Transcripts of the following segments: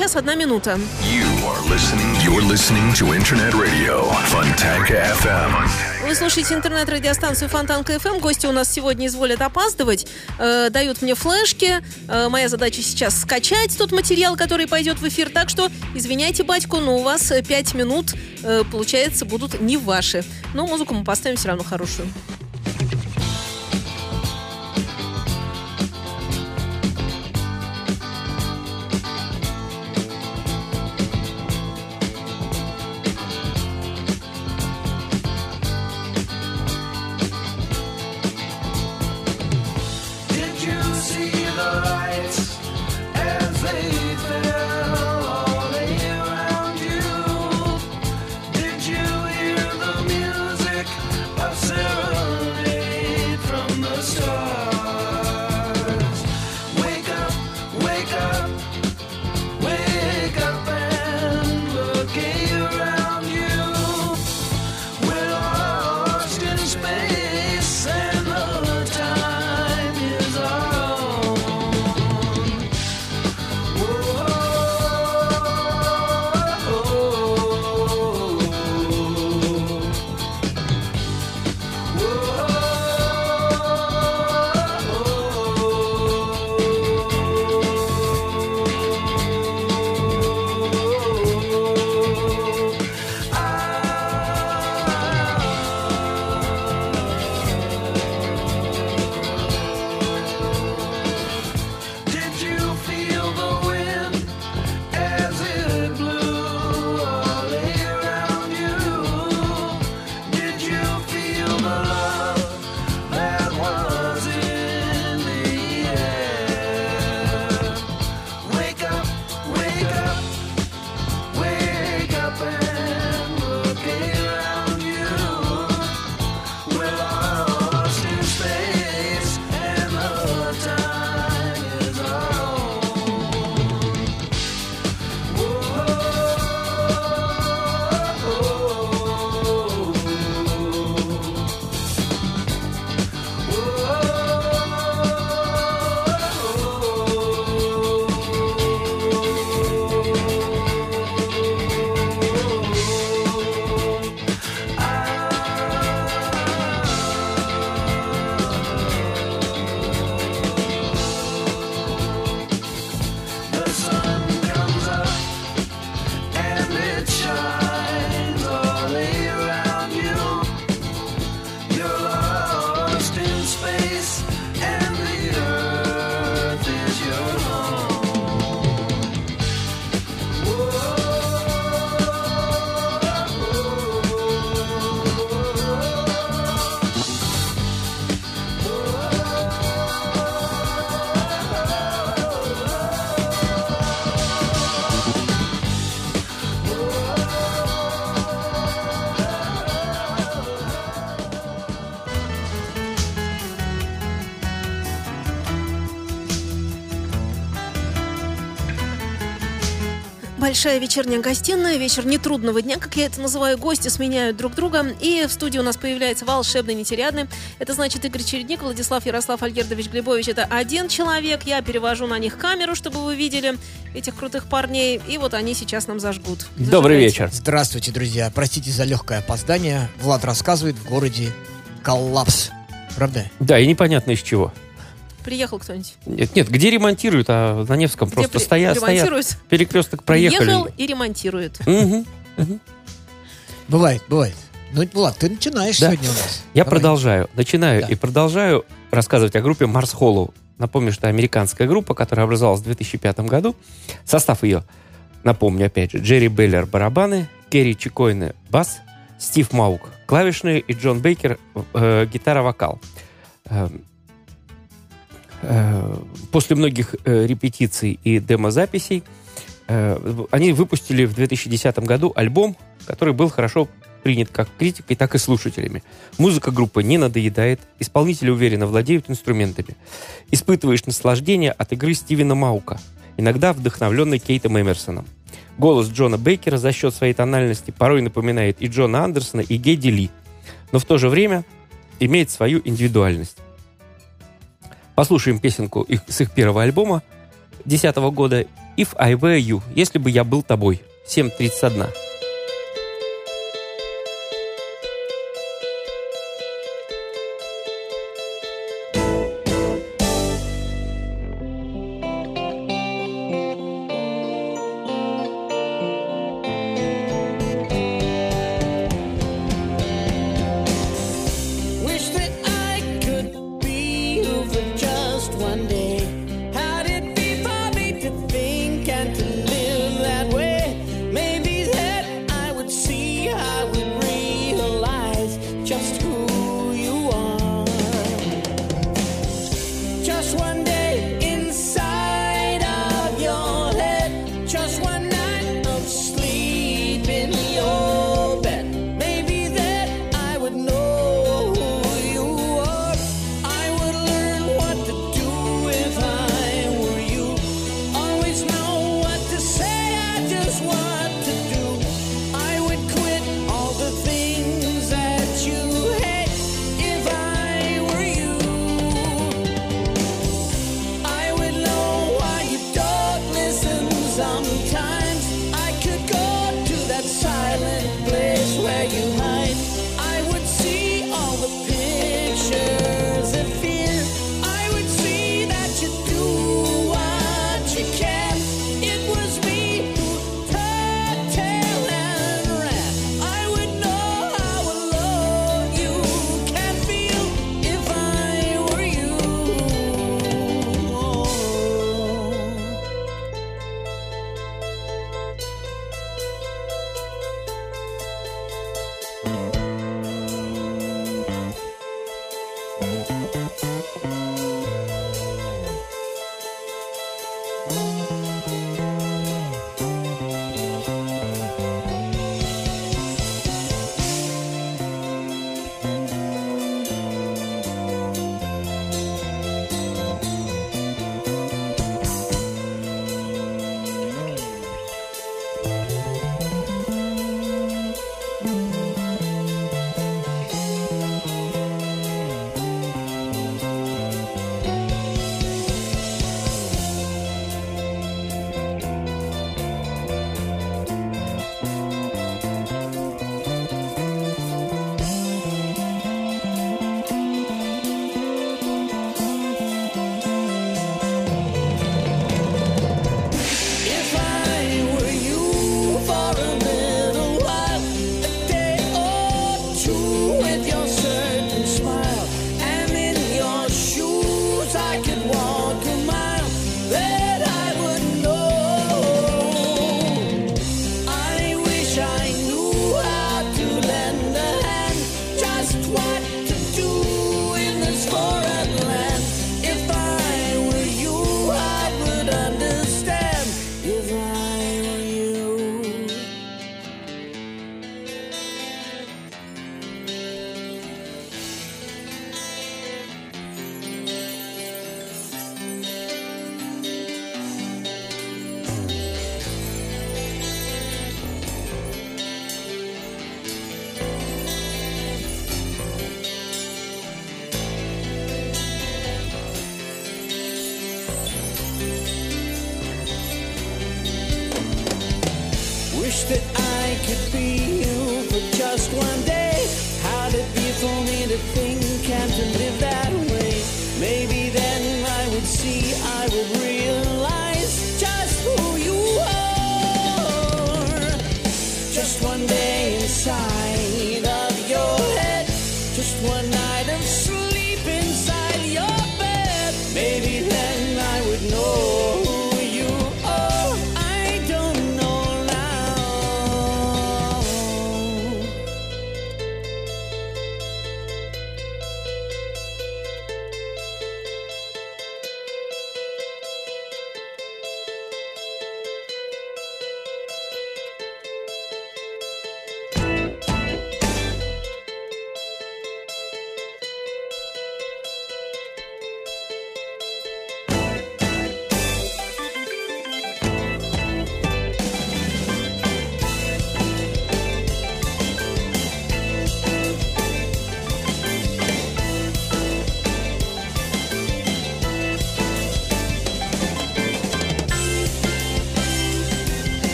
час одна минута. Вы слушаете интернет-радиостанцию Фонтанка FM. Гости у нас сегодня изволят опаздывать. Э, дают мне флешки. Э, моя задача сейчас скачать тот материал, который пойдет в эфир. Так что, извиняйте, батьку, но у вас э, 5 минут, э, получается, будут не ваши. Но музыку мы поставим все равно хорошую. Большая вечерняя гостиная, вечер нетрудного дня, как я это называю, гости сменяют друг друга, и в студии у нас появляется волшебный нетерядный. Это значит Игорь Чередник, Владислав Ярослав Альгердович Глебович. Это один человек, я перевожу на них камеру, чтобы вы видели этих крутых парней, и вот они сейчас нам зажгут. Добрый Зажигайте. вечер. Здравствуйте, друзья. Простите за легкое опоздание. Влад рассказывает, в городе коллапс. Правда? Да, и непонятно из чего. Приехал кто-нибудь? Нет, нет, где ремонтируют, а на Невском Где просто при- стоят, стоят. ремонтируют? Перекресток проехали. Приехал и ремонтирует. Мгм. Бывает, бывает. Ну, Влад, ты начинаешь Да. сегодня у нас. Я Давай. продолжаю. Начинаю Да. и продолжаю рассказывать о группе Марс Холлоу. Напомню, что американская группа, которая образовалась в 2005 году. Состав ее, напомню опять же, Джерри Беллер барабаны, Керри Чикойне бас, Стив Маук клавишные и Джон Бейкер э, гитара-вокал. Э, после многих э, репетиций и демозаписей э, они выпустили в 2010 году альбом, который был хорошо принят как критикой, так и слушателями. Музыка группы не надоедает, исполнители уверенно владеют инструментами. Испытываешь наслаждение от игры Стивена Маука, иногда вдохновленный Кейтом Эмерсоном. Голос Джона Бейкера за счет своей тональности порой напоминает и Джона Андерсона, и Гедди Ли, но в то же время имеет свою индивидуальность. Послушаем песенку их- с их первого альбома 2010 года «If I Were You», «Если бы я был тобой», 7.31.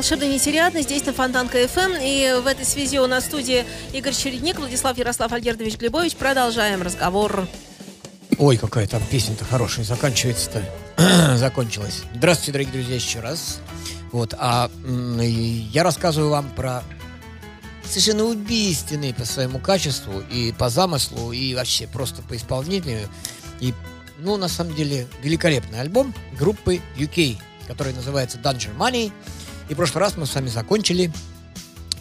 волшебно нетериадно здесь на Фонтанка ФМ. И в этой связи у нас в студии Игорь Чередник, Владислав Ярослав Альгердович Глебович. Продолжаем разговор. Ой, какая там песня-то хорошая, заканчивается-то. Закончилась. Здравствуйте, дорогие друзья, еще раз. Вот, а я рассказываю вам про совершенно убийственный по своему качеству и по замыслу, и вообще просто по исполнению. И, ну, на самом деле, великолепный альбом группы UK, который называется Danger Money. И в прошлый раз мы с вами закончили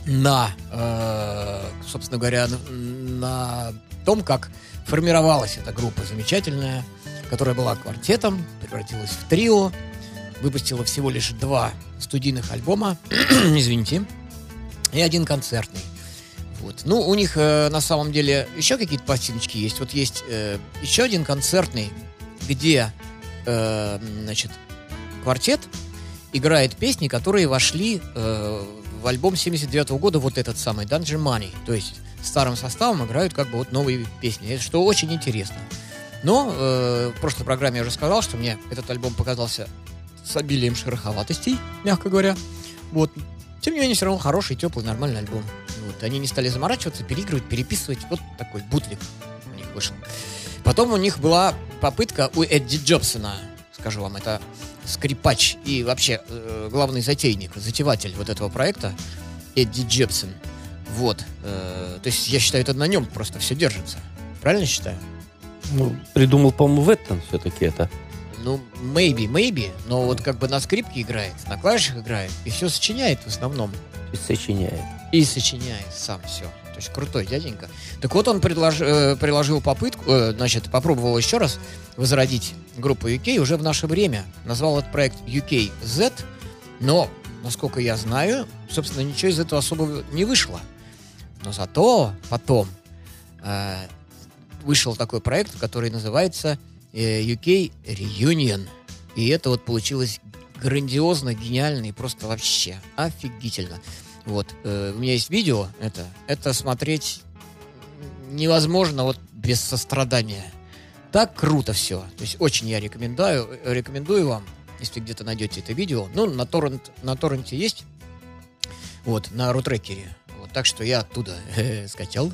на, э, собственно говоря, на, том, как формировалась эта группа замечательная, которая была квартетом, превратилась в трио, выпустила всего лишь два студийных альбома, извините, и один концертный. Вот. Ну, у них э, на самом деле еще какие-то пластиночки есть. Вот есть э, еще один концертный, где, э, значит, квартет играет песни, которые вошли э, в альбом 79 года, вот этот самый Dungeon Money. То есть старым составом играют как бы вот новые песни, что очень интересно. Но э, в прошлой программе я уже сказал, что мне этот альбом показался с обилием шероховатостей, мягко говоря. Вот. Тем не менее, все равно хороший, теплый, нормальный альбом. Вот. Они не стали заморачиваться, переигрывать, переписывать. Вот такой бутлик у них вышел. Потом у них была попытка у Эдди Джобсона, скажу вам, это скрипач и вообще э, главный затейник, затеватель вот этого проекта, Эдди Джепсон. Вот. э, то есть я считаю, это на нем просто все держится. Правильно считаю? Ну, придумал, по-моему, Веттон все-таки это. Ну, maybe, maybe, но вот как бы на скрипке играет, на клавишах играет, и все сочиняет в основном. Есть сочиняет. И сочиняет сам все. То есть крутой дяденька. Так вот он предлож- э, приложил попытку, э, значит, попробовал еще раз возродить группу UK уже в наше время. Назвал этот проект UK Z, но, насколько я знаю, собственно, ничего из этого особо не вышло. Но зато потом э, вышел такой проект, который называется э, UK Reunion. И это вот получилось грандиозно, гениально и просто вообще офигительно. Вот, э, у меня есть видео, это, это смотреть невозможно вот без сострадания. Так круто все. То есть очень я рекомендую, э, рекомендую вам, если где-то найдете это видео. Ну, на, торрент, на торренте есть, вот, на рутрекере. Вот, так что я оттуда скачал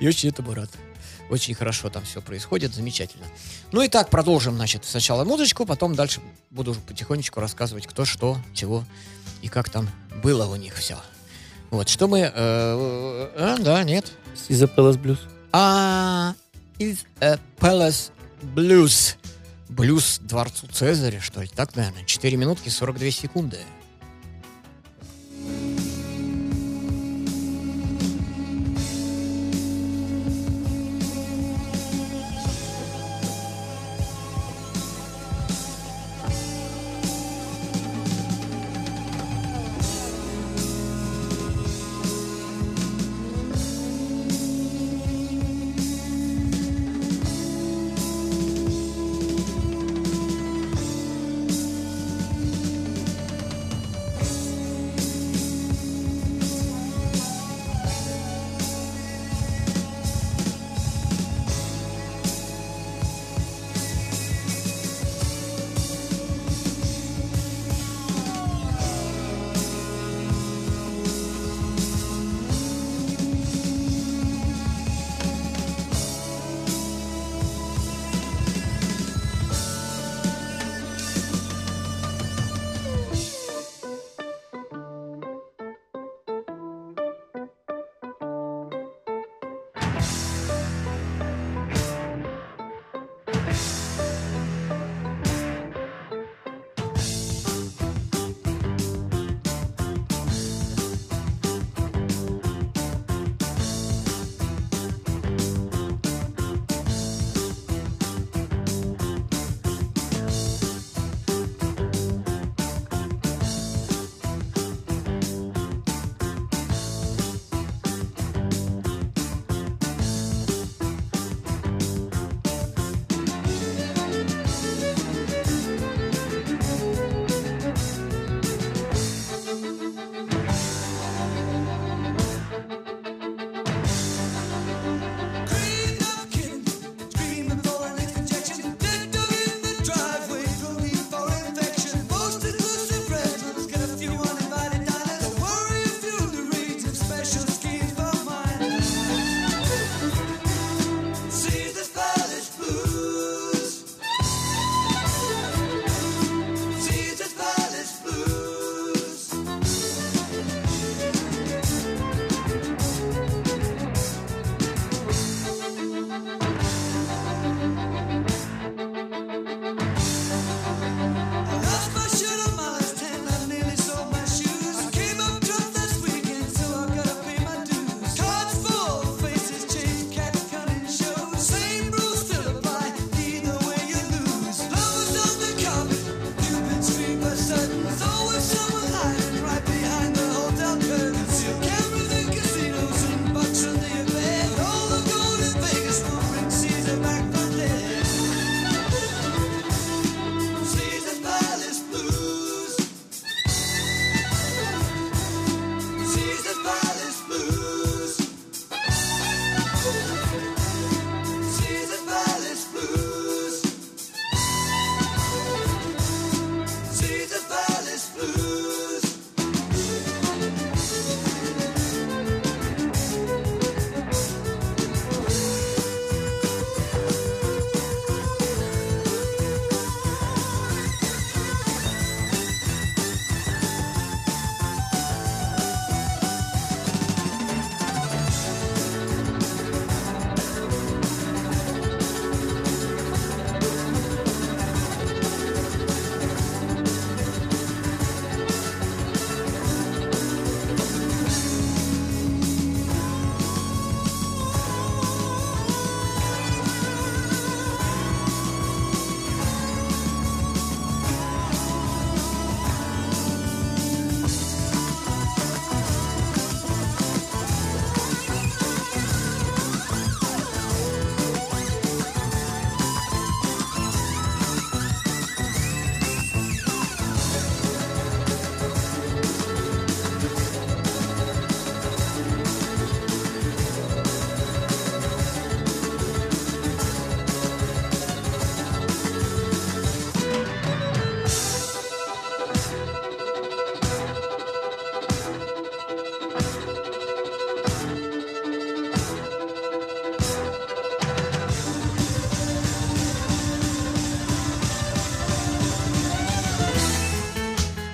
и очень этому рад. Очень хорошо там все происходит, замечательно. Ну и так, продолжим, значит, сначала музычку, потом дальше буду уже потихонечку рассказывать, кто что, чего и как там было у них все. Вот, что мы... э, а, да, нет. Из Palace Blues. А, a Palace Blues. Блюз Дворцу Цезаря, что ли? Так, наверное. 4 минутки 42 секунды.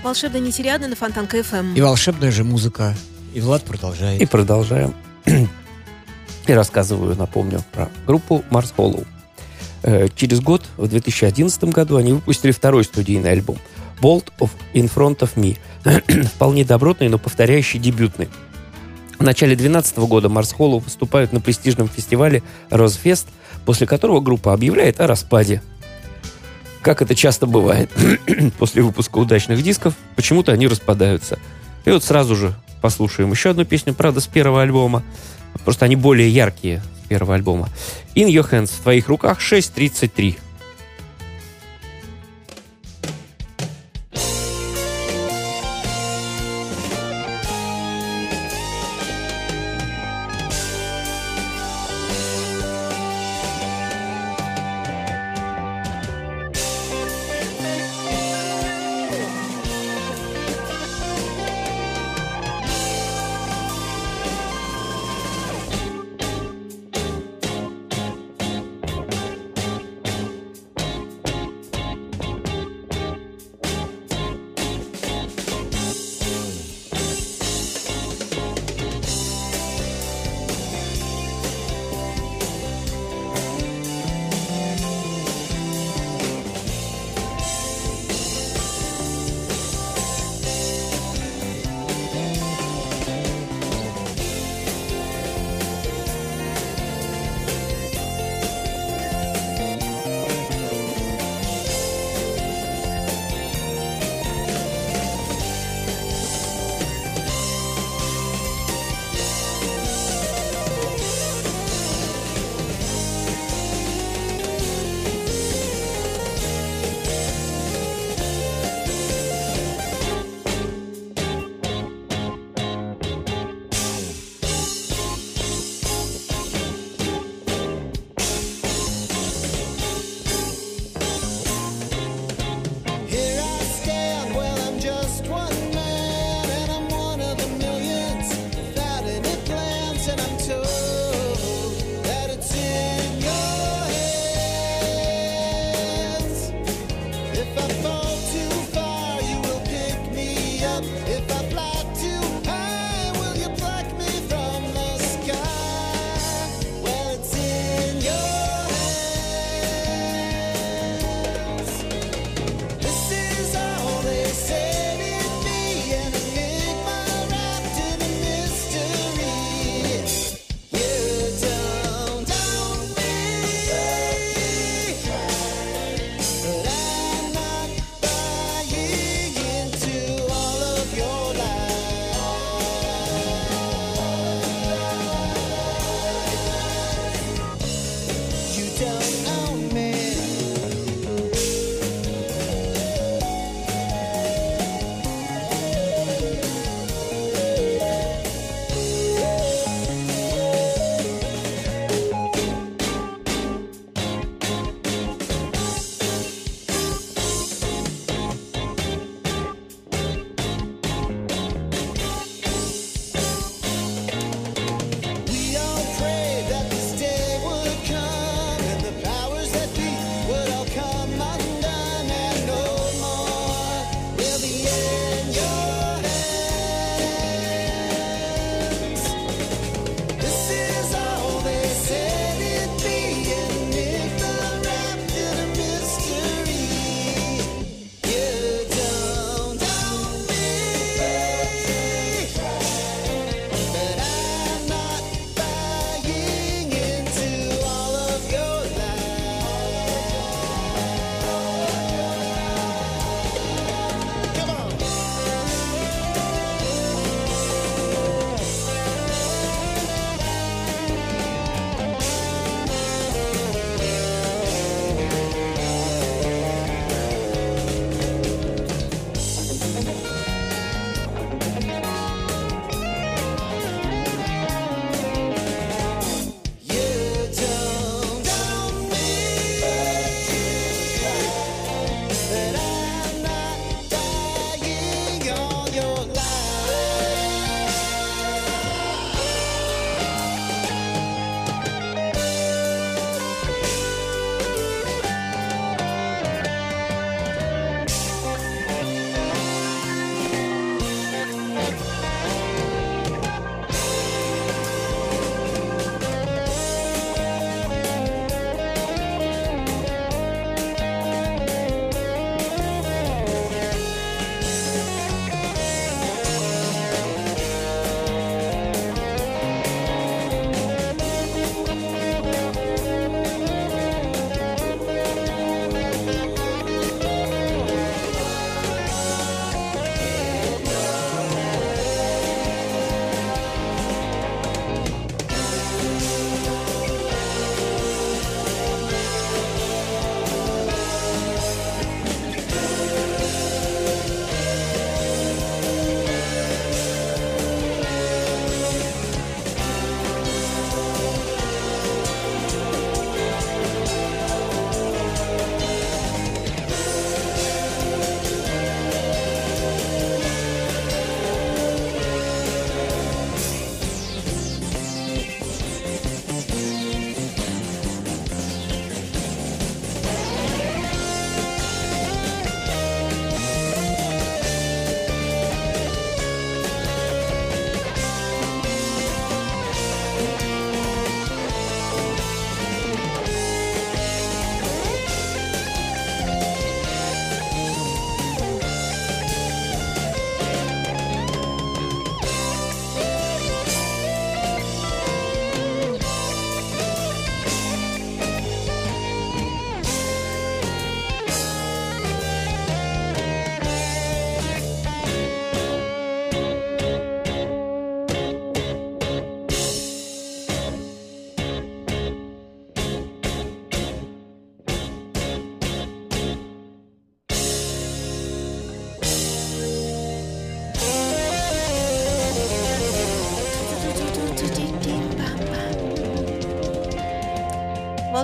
Волшебная нетериадна на Фонтанка ФМ. И волшебная же музыка. И Влад продолжает. И продолжаем. И рассказываю, напомню, про группу Mars Hollow. Э, Через год, в 2011 году, они выпустили второй студийный альбом Bolt of In Front of Me. Вполне добротный, но повторяющий дебютный. В начале 2012 года Марс Холлоу выступают на престижном фестивале Розфест, после которого группа объявляет о распаде. Как это часто бывает после выпуска удачных дисков, почему-то они распадаются. И вот сразу же послушаем еще одну песню, правда, с первого альбома. Просто они более яркие с первого альбома. In Your Hands, в твоих руках 6.33.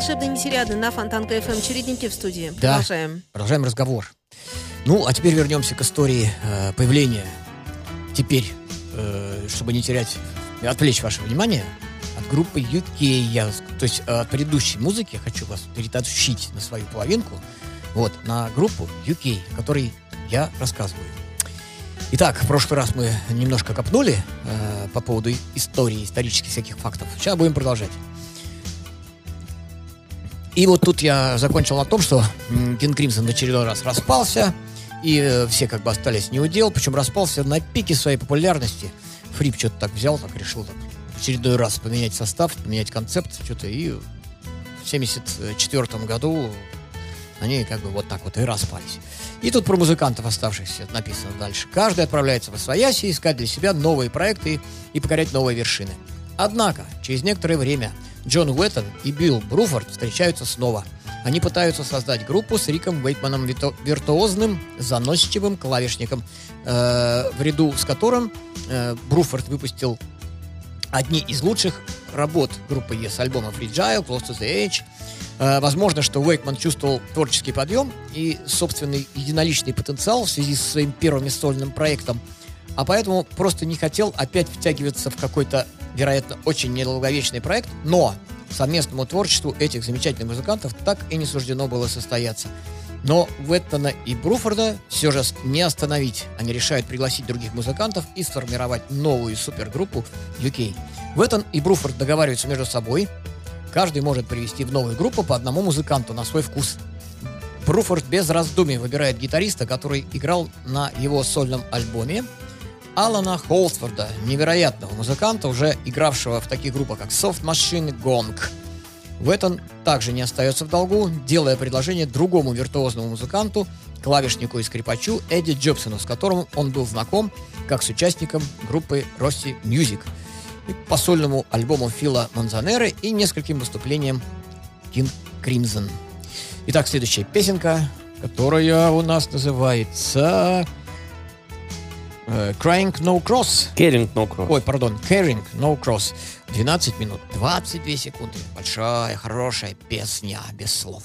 волшебные нетериады на Фонтанка ФМ. Чередники в студии. Да. Продолжаем. Продолжаем разговор. Ну, а теперь вернемся к истории э, появления. Теперь, э, чтобы не терять, отвлечь ваше внимание от группы UK. Я, то есть э, от предыдущей музыки хочу вас перетащить на свою половинку. Вот, на группу UK, о которой я рассказываю. Итак, в прошлый раз мы немножко копнули э, по поводу истории, исторических всяких фактов. Сейчас будем продолжать. И вот тут я закончил на том, что Кинг Кримсон в очередной раз распался, и э, все как бы остались не удел, причем распался на пике своей популярности. Фрип что-то так взял, так решил так, в очередной раз поменять состав, поменять концепт, что-то, и в 74 году они как бы вот так вот и распались. И тут про музыкантов оставшихся написано дальше. Каждый отправляется в Освояси искать для себя новые проекты и покорять новые вершины. Однако, через некоторое время Джон Уэттон и Билл Бруфорд встречаются снова. Они пытаются создать группу с Риком Уэйтманом виртуозным, заносчивым клавишником, э, в ряду с которым э, Бруфорд выпустил одни из лучших работ группы Yes альбома Fragile, Close to the Edge. Э, возможно, что Уэйкман чувствовал творческий подъем и собственный единоличный потенциал в связи со своим первым сольным проектом, а поэтому просто не хотел опять втягиваться в какой-то, вероятно, очень недолговечный проект, но совместному творчеству этих замечательных музыкантов так и не суждено было состояться. Но Уэттона и Бруфорда все же не остановить. Они решают пригласить других музыкантов и сформировать новую супергруппу UK. Уэттон и Бруфорд договариваются между собой. Каждый может привести в новую группу по одному музыканту на свой вкус. Бруфорд без раздумий выбирает гитариста, который играл на его сольном альбоме, Алана Холсфорда, невероятного музыканта, уже игравшего в таких группах, как Soft Machine Gong. Уэттон также не остается в долгу, делая предложение другому виртуозному музыканту, клавишнику и скрипачу Эдди Джобсону, с которым он был знаком как с участником группы Rossi Music, и по сольному альбому Фила Манзанеры и нескольким выступлениям King Crimson. Итак, следующая песенка, которая у нас называется Crying No Cross. Керинг No Cross. Ой, пардон, Caring No Cross. 12 минут, 22 секунды. Большая, хорошая песня без слов.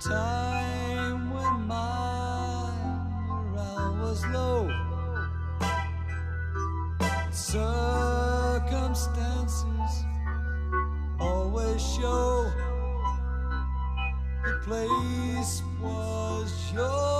time when my morale was low. Circumstances always show the place was yours.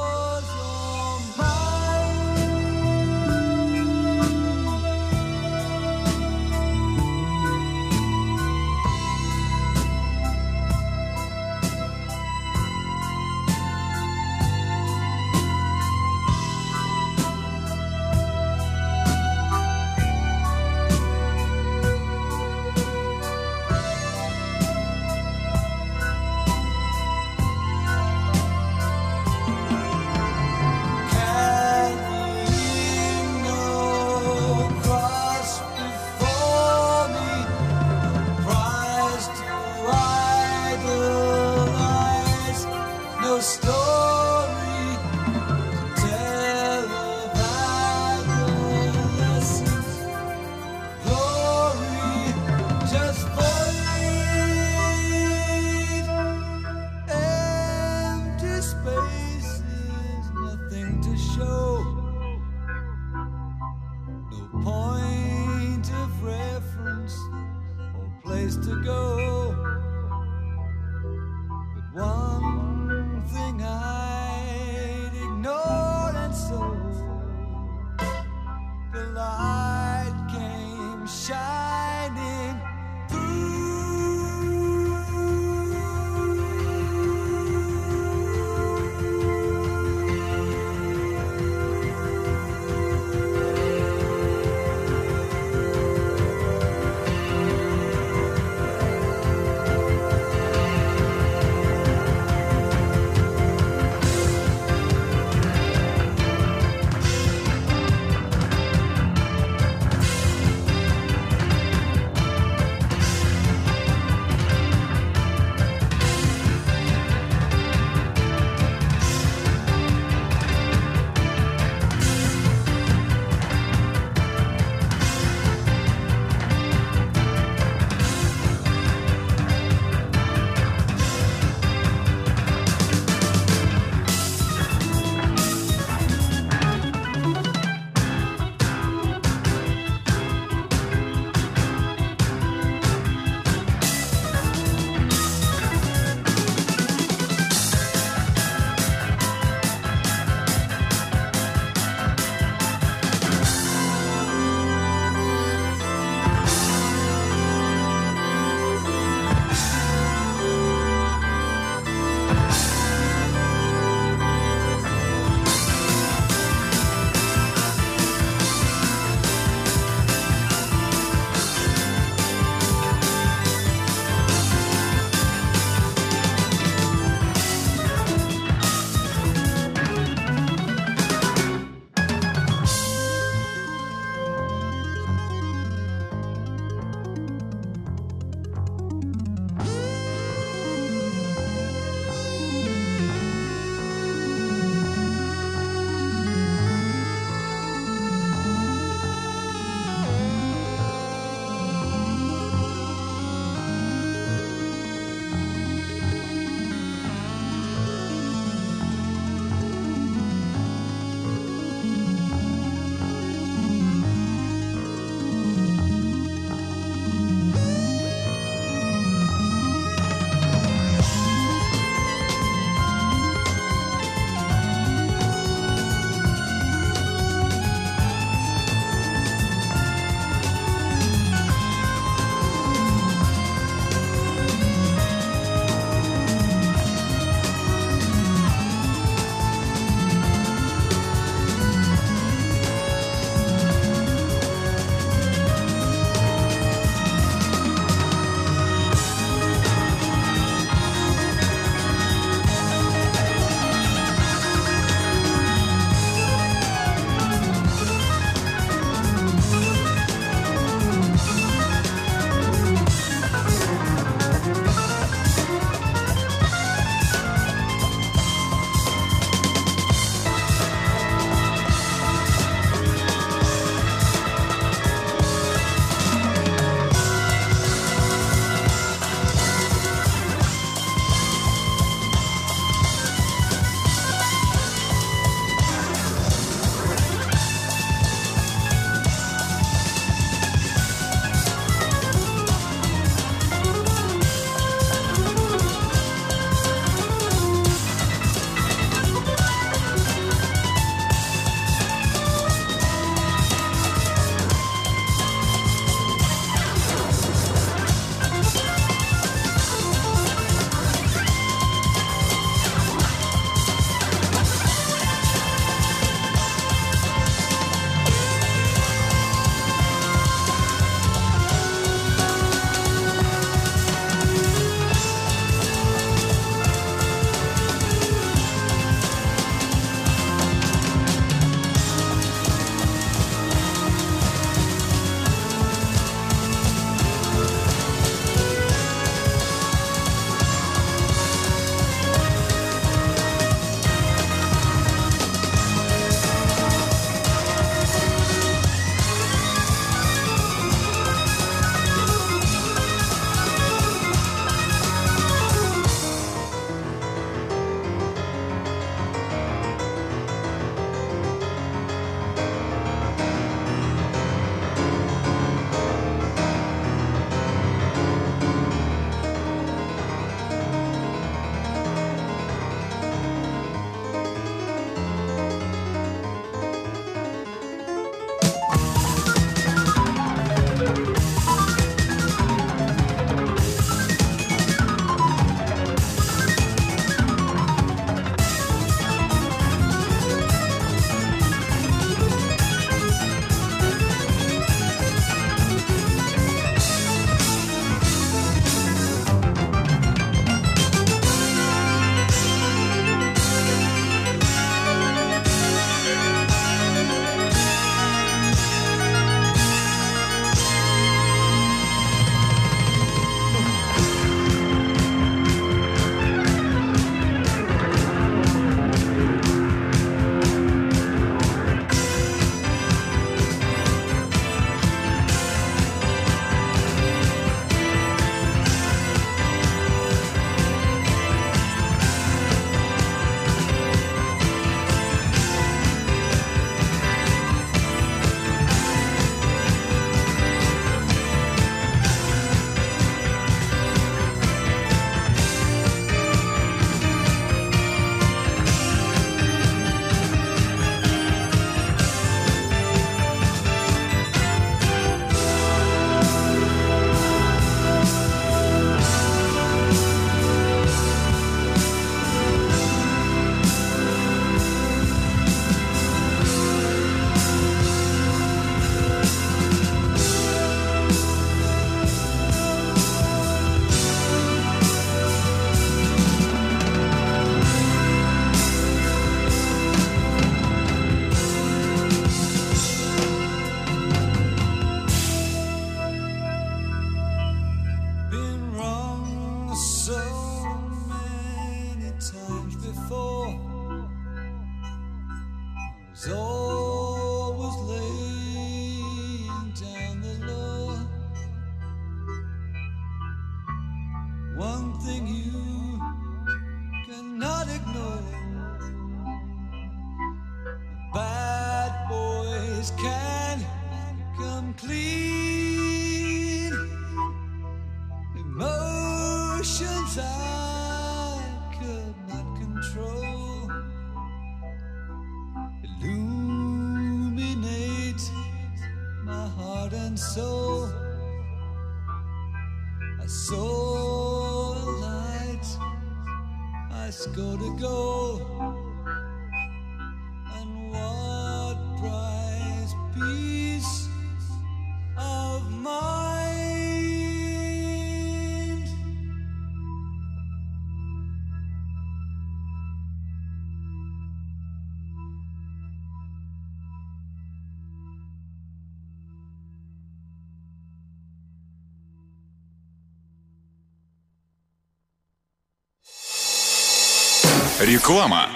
Реклама.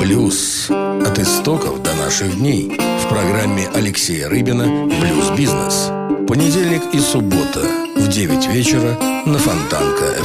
Блюз. От истоков до наших дней. В программе Алексея Рыбина «Блюз-бизнес». Понедельник и суббота в 9 вечера на Фонтанка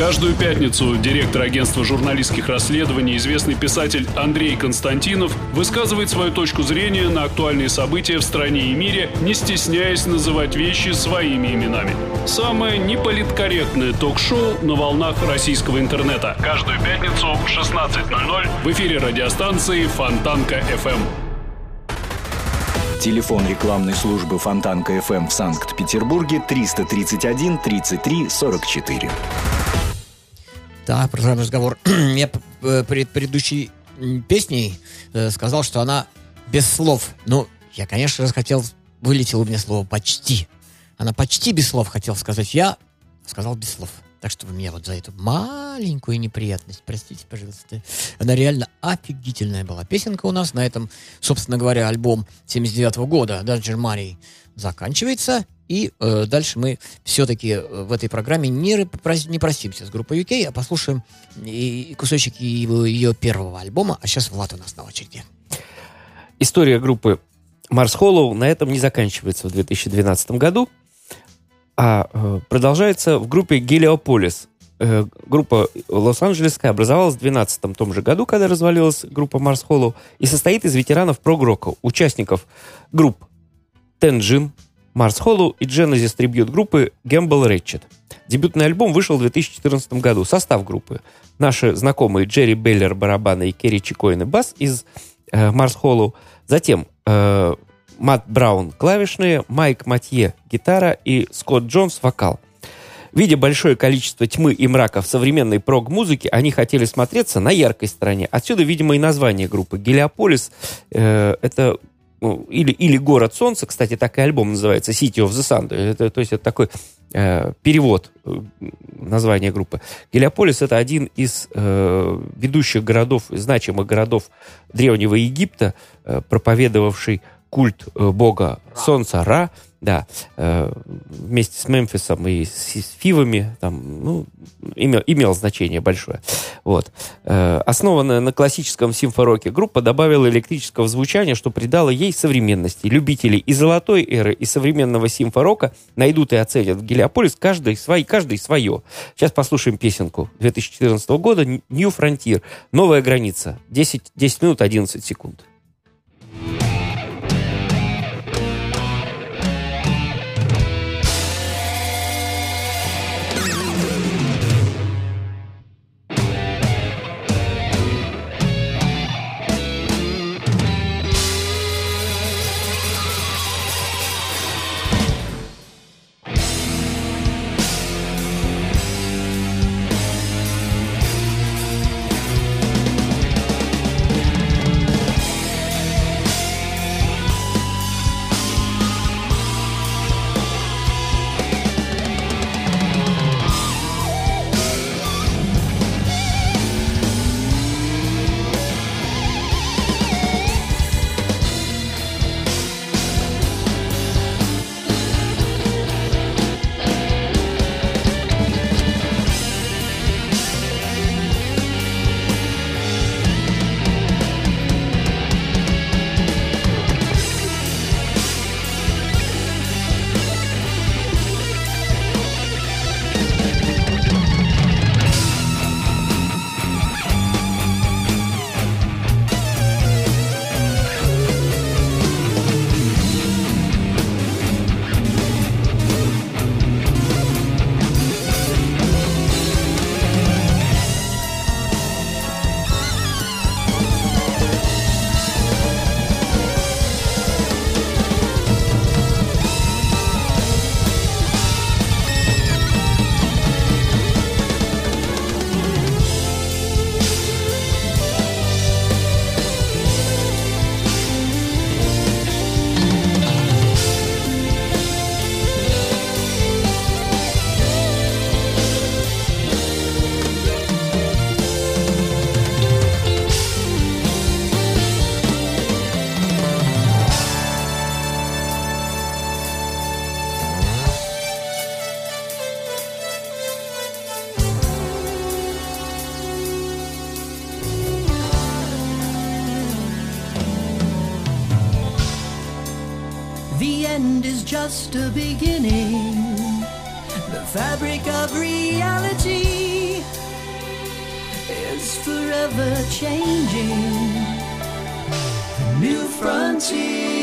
Каждую пятницу директор агентства журналистских расследований, известный писатель Андрей Константинов высказывает свою точку зрения на актуальные события в стране и мире, не стесняясь называть вещи своими именами. Самое неполиткорректное ток-шоу на волнах российского интернета. Каждую пятницу в 16.00 в эфире радиостанции Фонтанка FM. Телефон рекламной службы Фонтанка FM в Санкт-Петербурге 331 33 44. Да, продолжаем разговор. Я э, перед предыдущей песней э, сказал, что она без слов. Ну, я, конечно же, хотел, вылетело у меня слово «почти». Она почти без слов хотел сказать. Я сказал без слов. Так что вы меня вот за эту маленькую неприятность, простите, пожалуйста. Она реально офигительная была. Песенка у нас на этом, собственно говоря, альбом 79 года, да, Germany, заканчивается. И э, дальше мы все-таки в этой программе не, не простимся с группой UK, а послушаем и кусочек его, ее первого альбома. А сейчас Влад у нас на очереди. История группы Марс Холлоу на этом не заканчивается в 2012 году, а э, продолжается в группе Гелиополис. Э, группа Лос-Анджелесская образовалась в 2012 том же году, когда развалилась группа Марс Холлоу, и состоит из ветеранов прог-рока, участников групп Тенджин, Марс Холлоу и Genesis трибьют группы Gamble Ratchet. Дебютный альбом вышел в 2014 году. Состав группы. Наши знакомые Джерри Беллер барабаны и Керри Чикоин и бас из э, Марс Холлоу. Затем э, Матт Браун клавишные, Майк Матье гитара и Скотт Джонс вокал. Видя большое количество тьмы и мрака в современной прог-музыке, они хотели смотреться на яркой стороне. Отсюда, видимо, и название группы. Гелиополис э, это ну, или, или «Город солнца», кстати, так и альбом называется, «City of the Sun». Это, то есть это такой э, перевод э, названия группы. Гелиополис — это один из э, ведущих городов, значимых городов Древнего Египта, э, проповедовавший культ э, бога солнца Ра, да, э, вместе с Мемфисом и с, Фивами, там, ну, имел, имел значение большое. Вот. Э, основанная на классическом симфороке группа добавила электрического звучания, что придало ей современности. Любители и золотой эры, и современного симфорока найдут и оценят Гелиополис каждый, свой, каждый свое. Сейчас послушаем песенку 2014 года New Frontier. Новая граница. 10, 10 минут 11 секунд. Just a beginning. The fabric of reality is forever changing. New frontier.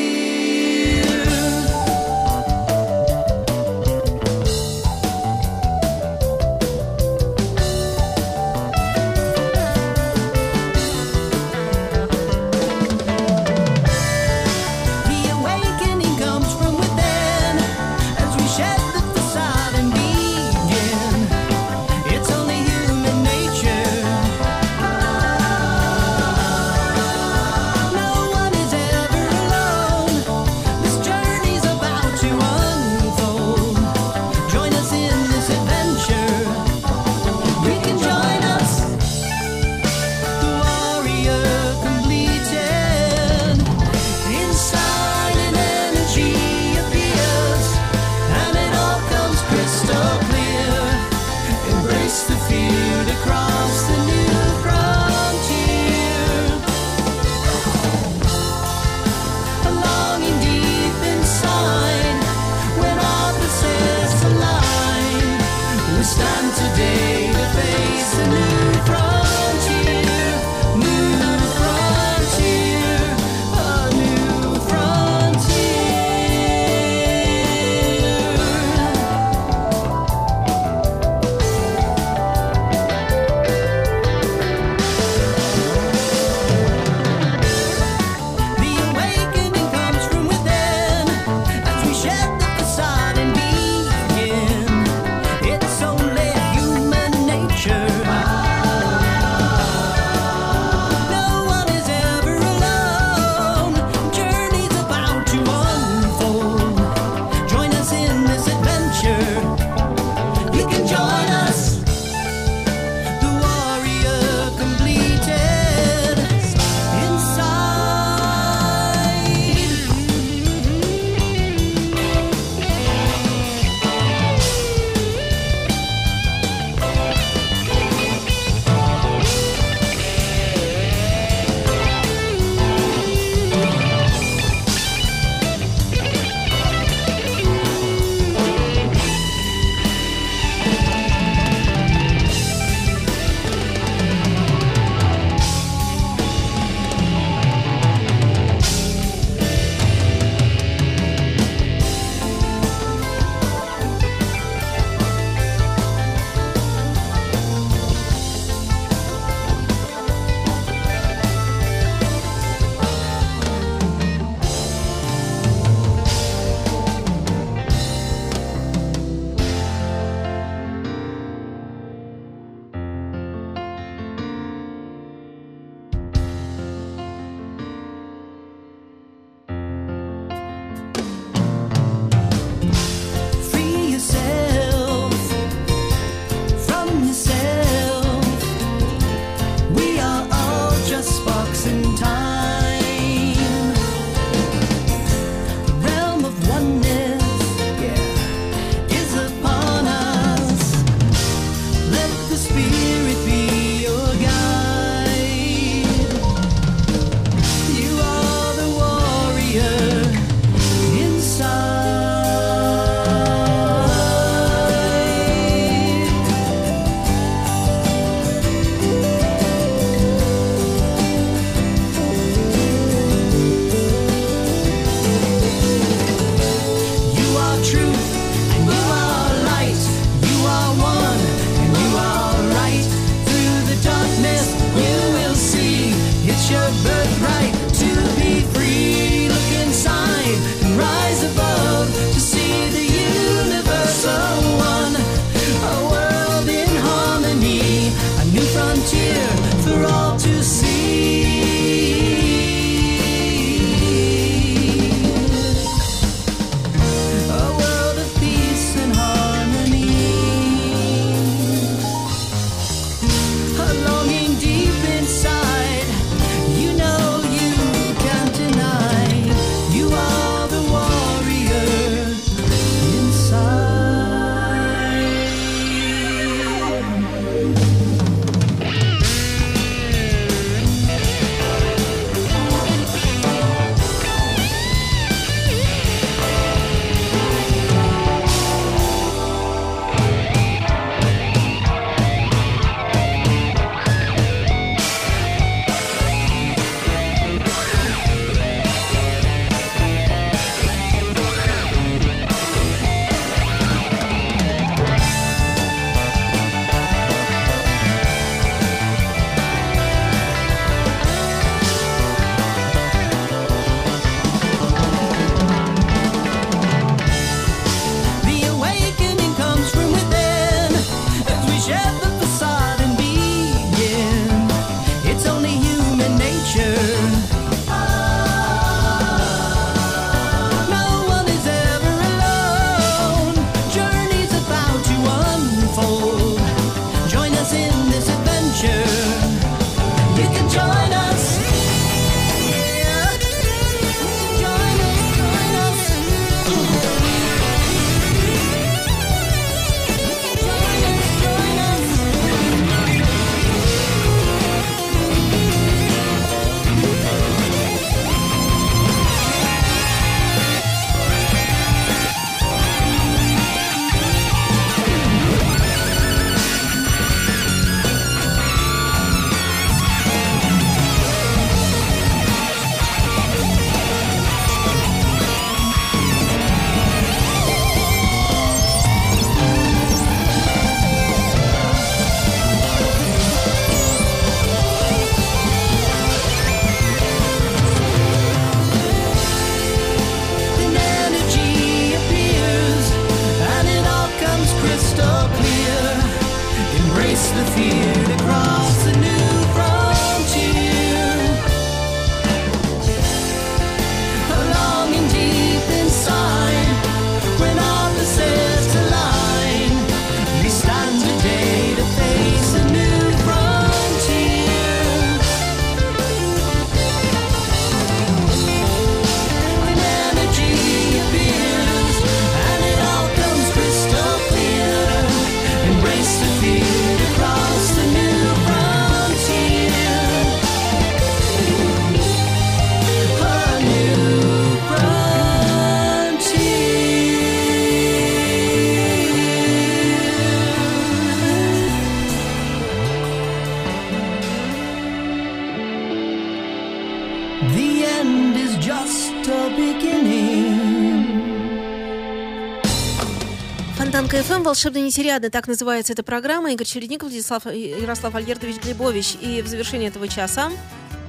Волшебный нетериадный, так называется эта программа. Игорь Чередников, Владислав, Ярослав Альгертович Глебович. И в завершении этого часа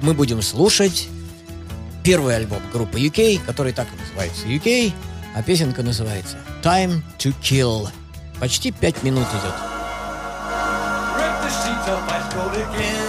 Мы будем слушать первый альбом группы UK, который так и называется UK, а песенка называется Time to Kill. Почти пять минут идет. Rip the sheets off my coat again.